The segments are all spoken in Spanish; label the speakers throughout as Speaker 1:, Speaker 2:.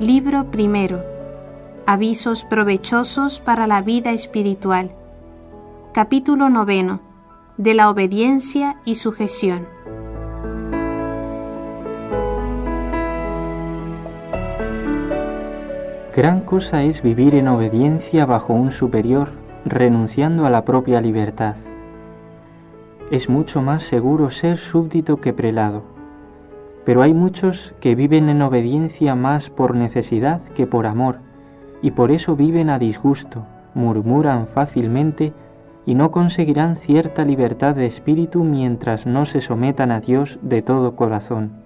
Speaker 1: Libro primero. Avisos provechosos para la vida espiritual. Capítulo noveno. De la obediencia y sujeción.
Speaker 2: Gran cosa es vivir en obediencia bajo un superior, renunciando a la propia libertad. Es mucho más seguro ser súbdito que prelado. Pero hay muchos que viven en obediencia más por necesidad que por amor, y por eso viven a disgusto, murmuran fácilmente y no conseguirán cierta libertad de espíritu mientras no se sometan a Dios de todo corazón.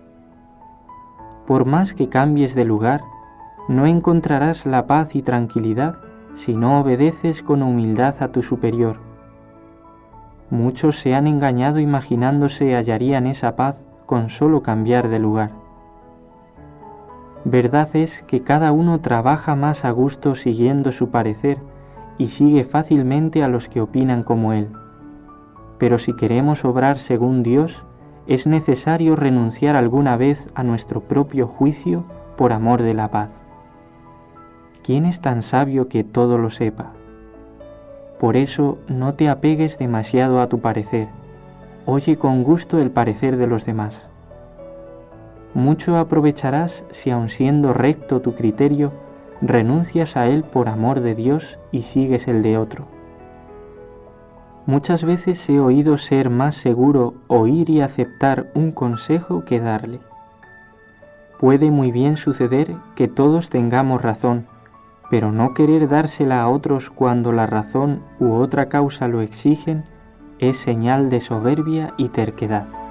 Speaker 2: Por más que cambies de lugar, no encontrarás la paz y tranquilidad si no obedeces con humildad a tu superior. Muchos se han engañado imaginándose hallarían esa paz con solo cambiar de lugar. Verdad es que cada uno trabaja más a gusto siguiendo su parecer y sigue fácilmente a los que opinan como él. Pero si queremos obrar según Dios, es necesario renunciar alguna vez a nuestro propio juicio por amor de la paz. ¿quién es tan sabio que todo lo sepa? Por eso no te apegues demasiado a tu parecer, oye con gusto el parecer de los demás. Mucho aprovecharás si aun siendo recto tu criterio, renuncias a él por amor de Dios y sigues el de otro. Muchas veces he oído ser más seguro oír y aceptar un consejo que darle. Puede muy bien suceder que todos tengamos razón, pero no querer dársela a otros cuando la razón u otra causa lo exigen es señal de soberbia y terquedad.